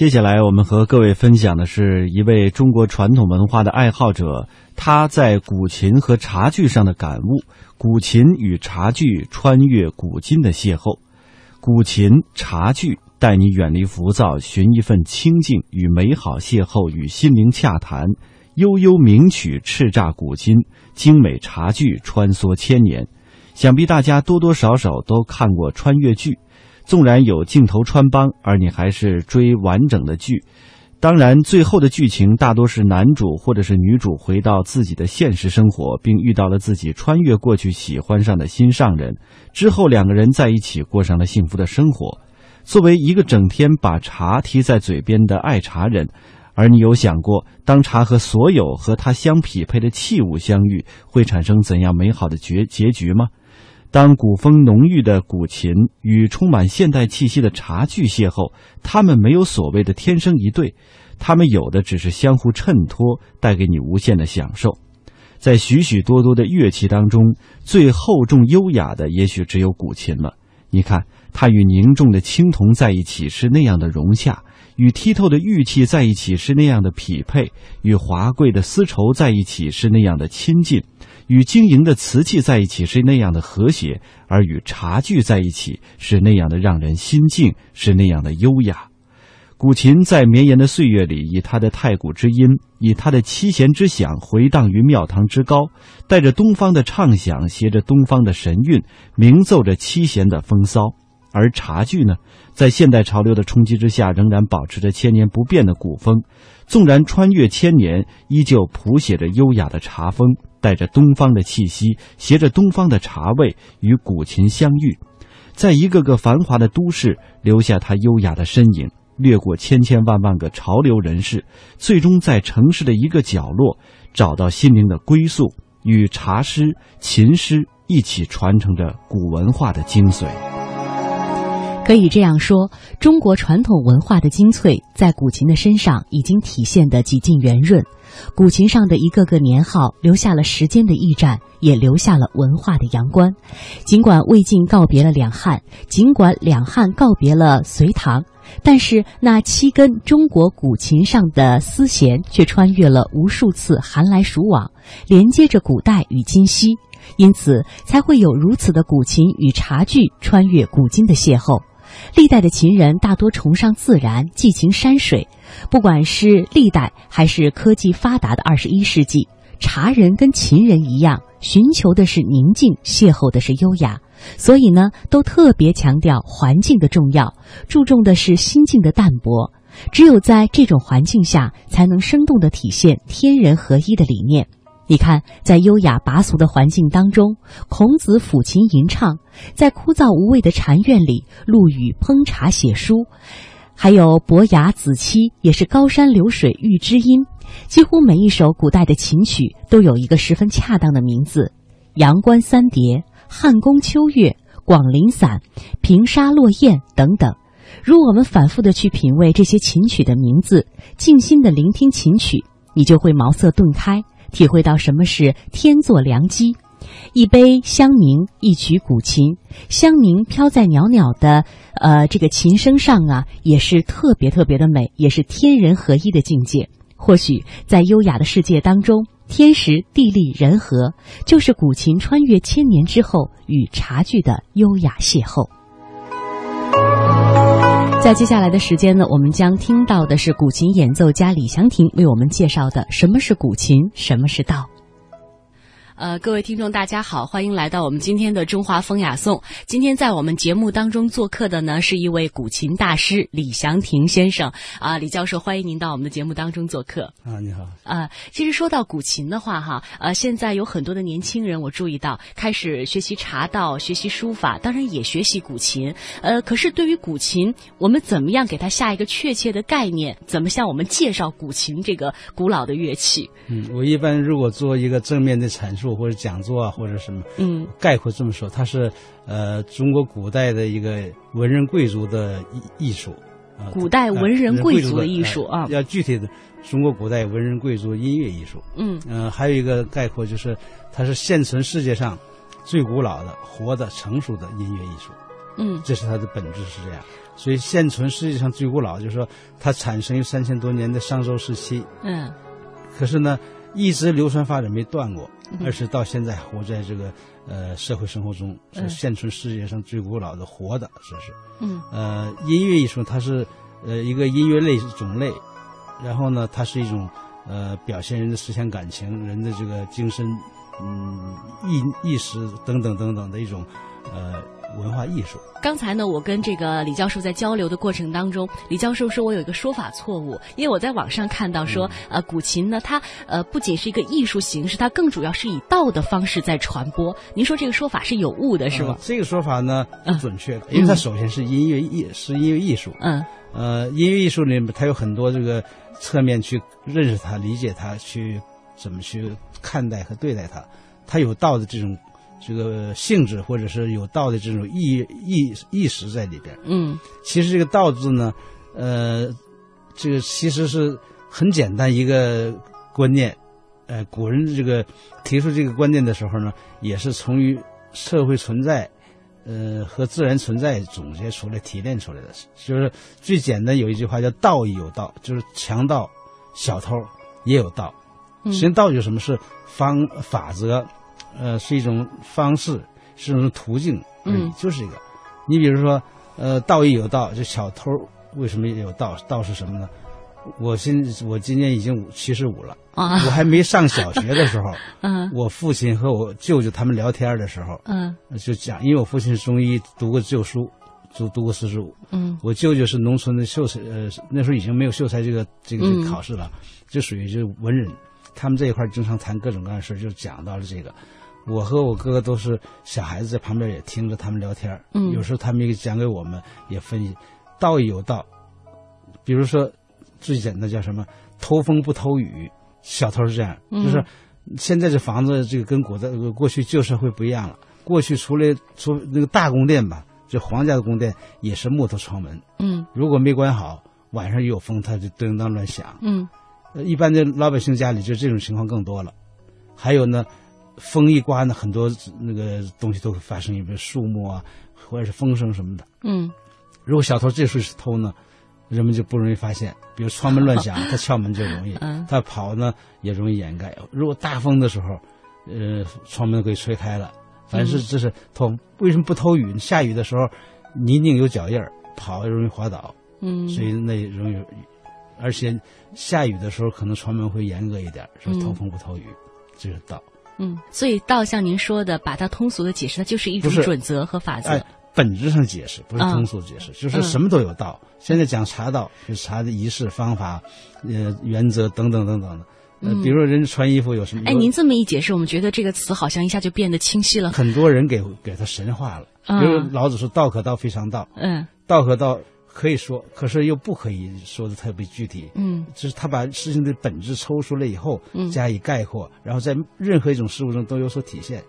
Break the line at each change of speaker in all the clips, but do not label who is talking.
接下来我们和各位分享的是一位中国传统文化的爱好者，他在古琴和茶具上的感悟：古琴与茶具穿越古今的邂逅。古琴、茶具带你远离浮躁，寻一份清静与美好邂逅，与心灵洽谈。悠悠名曲，叱咤古今，精美茶具穿梭千年。想必大家多多少少都看过穿越剧。纵然有镜头穿帮，而你还是追完整的剧。当然，最后的剧情大多是男主或者是女主回到自己的现实生活，并遇到了自己穿越过去喜欢上的心上人，之后两个人在一起过上了幸福的生活。作为一个整天把茶提在嘴边的爱茶人，而你有想过，当茶和所有和它相匹配的器物相遇，会产生怎样美好的结结局吗？当古风浓郁的古琴与充满现代气息的茶具邂逅，他们没有所谓的天生一对，他们有的只是相互衬托，带给你无限的享受。在许许多多的乐器当中，最厚重优雅的也许只有古琴了。你看，它与凝重的青铜在一起是那样的融洽，与剔透的玉器在一起是那样的匹配，与华贵的丝绸在一起是那样的亲近。与晶莹的瓷器在一起是那样的和谐，而与茶具在一起是那样的让人心静，是那样的优雅。古琴在绵延的岁月里，以它的太古之音，以它的七弦之响回荡于庙堂之高，带着东方的畅响，携着东方的神韵，鸣奏着七弦的风骚。而茶具呢，在现代潮流的冲击之下，仍然保持着千年不变的古风，纵然穿越千年，依旧谱写着优雅的茶风。带着东方的气息，携着东方的茶味，与古琴相遇，在一个个繁华的都市留下他优雅的身影，掠过千千万万个潮流人士，最终在城市的一个角落找到心灵的归宿，与茶诗、琴诗一起传承着古文化的精髓。
可以这样说，中国传统文化的精粹在古琴的身上已经体现得几近圆润。古琴上的一个个年号，留下了时间的驿站，也留下了文化的阳关。尽管魏晋告别了两汉，尽管两汉告别了隋唐，但是那七根中国古琴上的丝弦却穿越了无数次寒来暑往，连接着古代与今昔，因此才会有如此的古琴与茶具穿越古今的邂逅。历代的秦人大多崇尚自然，寄情山水。不管是历代还是科技发达的二十一世纪，茶人跟秦人一样，寻求的是宁静，邂逅的是优雅。所以呢，都特别强调环境的重要，注重的是心境的淡泊。只有在这种环境下，才能生动地体现天人合一的理念。你看，在优雅拔俗的环境当中，孔子抚琴吟唱；在枯燥无味的禅院里，陆羽烹茶写书；还有伯牙子期，也是高山流水遇知音。几乎每一首古代的琴曲都有一个十分恰当的名字：阳关三叠、汉宫秋月、广陵散、平沙落雁等等。如我们反复的去品味这些琴曲的名字，静心的聆听琴曲，你就会茅塞顿开。体会到什么是天作良机，一杯香茗，一曲古琴，香茗飘在袅袅的呃这个琴声上啊，也是特别特别的美，也是天人合一的境界。或许在优雅的世界当中，天时地利人和，就是古琴穿越千年之后与茶具的优雅邂逅。在接下来的时间呢，我们将听到的是古琴演奏家李祥霆为我们介绍的什么是古琴，什么是道。呃，各位听众，大家好，欢迎来到我们今天的中华风雅颂。今天在我们节目当中做客的呢，是一位古琴大师李祥霆先生啊，李教授，欢迎您到我们的节目当中做客
啊，你好
啊。其实说到古琴的话，哈，呃，现在有很多的年轻人，我注意到开始学习茶道、学习书法，当然也学习古琴。呃，可是对于古琴，我们怎么样给它下一个确切的概念？怎么向我们介绍古琴这个古老的乐器？
嗯，我一般如果做一个正面的阐述。或者讲座啊，或者什么，
嗯，
概括这么说，它是呃中国古代的一个文人贵族的艺艺术，啊，
古代文人贵族的艺术啊，
要具体的中国古代文人贵族音乐艺术，
嗯
嗯，还有一个概括就是，它是现存世界上最古老的、活的、成熟的音乐艺术。
嗯
这是它的本质是这样。所以现存世界上最古老，就是说它产生于三千多年的商周时期，
嗯
可是呢，一直流传发展没断过，
嗯。
而是到现在活在这个呃社会生活中，是
嗯
现存世界上最古老的活的，这是。
嗯。
呃，音乐艺术它是呃一个音乐类种类，然后呢，它是一种呃表现人的思想感情、人的这个精神嗯意意识等等等等的一种呃文化艺术。
刚才呢，我跟这个李教授在交流的过程当中，李教授说我有一个说法错误，因为我在网上看到说，呃，古琴呢，它呃不仅是一个艺术形式，它更主要是以道的方式在传播。您说这个说法是有误的，是吗
呃？这个说法呢不
嗯
准确，因为它首先是音乐艺是音乐艺术，
嗯
呃，音乐艺术里面它有很多这个侧面去认识它、理解它、去怎么去看待和对待它，它有道的这种这个性质，或者是有道的这种意意意识在里边。
嗯
其实这个“道”字呢，呃，这个其实是很简单一个观念。呃，古人这个提出这个观念的时候呢，也是从于社会存在，呃和自然存在总结出来、提炼出来的。就是最简单有一句话叫“道义有道”，就是强盗、小偷也有道。
嗯
实际上，道有什么是方法则？呃，是一种方式，是一种途径
嗯
就是一个。你比如说，呃，道义有道，就小偷为什么也有道？道是什么呢？我今我今年已经五七十五了，
啊
我还没上小学的时候，
嗯
我父亲和我舅舅他们聊天的时候，
嗯
就讲，因为我父亲是中医，读过旧书，读读过四书，
嗯
我舅舅是农村的秀才，呃，那时候已经没有秀才这个这个这
嗯
个考试了，就属于就是文人，他们这一块经常谈各种各样的事儿，就讲到了这个。我和我哥哥都是小孩子，在旁边也听着他们聊天儿
嗯
有时候他们也讲给我们，也分析，道义有道。比如说，最简单叫什么“偷风不偷雨”，小偷是这样，
嗯
就是现在这房子这个跟古代呃过去旧社会不一样了。过去除了除那个大宫殿吧，就皇家的宫殿也是木头窗门，
嗯
如果没关好，晚上一有风，它就叮当乱响。
嗯
呃一般的老百姓家里就这种情况更多了。还有呢，风一刮呢，很多那个东西都会发生，比如树木啊，或者是风声什么的。
嗯
如果小偷这时候是偷呢，人们就不容易发现。比如窗门乱响，他撬门就容易；
嗯
他跑呢也容易掩盖。如果大风的时候，呃，窗门给吹开了。凡是这是偷，为什么不偷雨？下雨的时候，泥泞有脚印儿，跑容易滑倒，
嗯，
所以那容易。而且下雨的时候，可能窗门会严格一点，说偷风不偷雨，这是道。
嗯，所以道像您说的，把它通俗的解释，它就是一种准则和法则。
哎，本质上解释不是
啊
通俗解释，就是
嗯
什么都有道。现在讲茶道，就是茶的仪式、方法、呃原则等等等等的。呃，
嗯
比如说人穿衣服有什么？
哎，您这么一解释，我们觉得这个词好像一下就变得清晰了。
很多人给给他神化了。
啊
比如老子说“道可道，非常道”，
嗯
道可道可以说，可是又不可以说的特别具体。
嗯
就是他把事情的本质抽出来以后
嗯，
加以概括，然后在任何一种事物中都有所体现。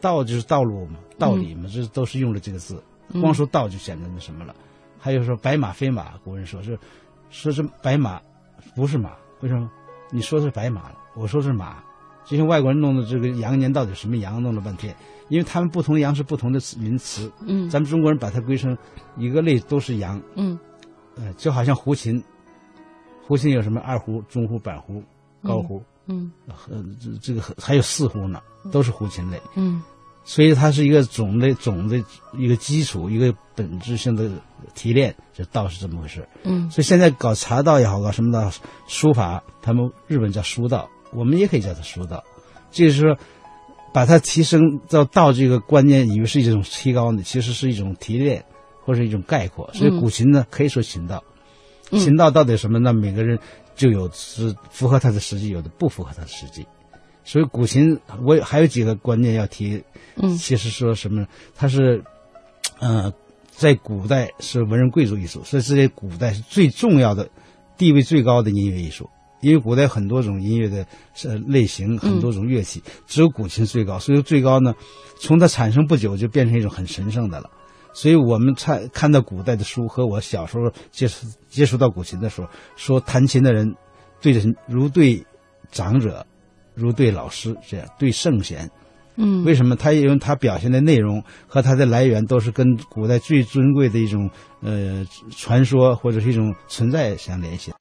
道就是道路嘛，道理嘛，这都是用了这个字。
嗯
光说道就显得那什么了。还有说白马非马，古人说是说是白马不是马，为什么？你说是白马了，我说是马，就像外国人弄的这个羊年到底什么羊，弄了半天，因为他们不同的羊是不同的名词，
嗯。
咱们中国人把它归成一个类都是羊，
嗯。
呃，就好像胡琴，胡琴有什么二胡、中胡、板胡、高胡，
嗯。
呃，这这个还有四胡呢，都是胡琴类。
嗯。
所以它是一个种类种的一个基础，一个本质性的提炼，这道是这么回事。
嗯。
所以现在搞茶道也好，搞什么道，书法，他们日本叫书道，我们也可以叫它书道。就是说，把它提升到到这个观念，以为是一种提高呢，其实是一种提炼或者一种概括。所以古琴呢，可以说琴道。
嗯
琴道到底什么？呢每个人就有是符合他的实际，有的不符合他的实际。所以古琴，我还有几个观念要提。
嗯
其实说什么呢？它是，呃，在古代是文人贵族艺术，所以这些古代是最重要的、地位最高的音乐艺术。因为古代很多种音乐的呃类型，很多种乐器，只有古琴最高。所以最高呢，从它产生不久就变成一种很神圣的了。所以我们看看到古代的书和我小时候接触接触到古琴的时候，说弹琴的人对着如对长者，如对老师这样对圣贤。
嗯，
为什么？他因为他表现的内容和它的来源都是跟古代最尊贵的一种呃传说或者是一种存在相联系。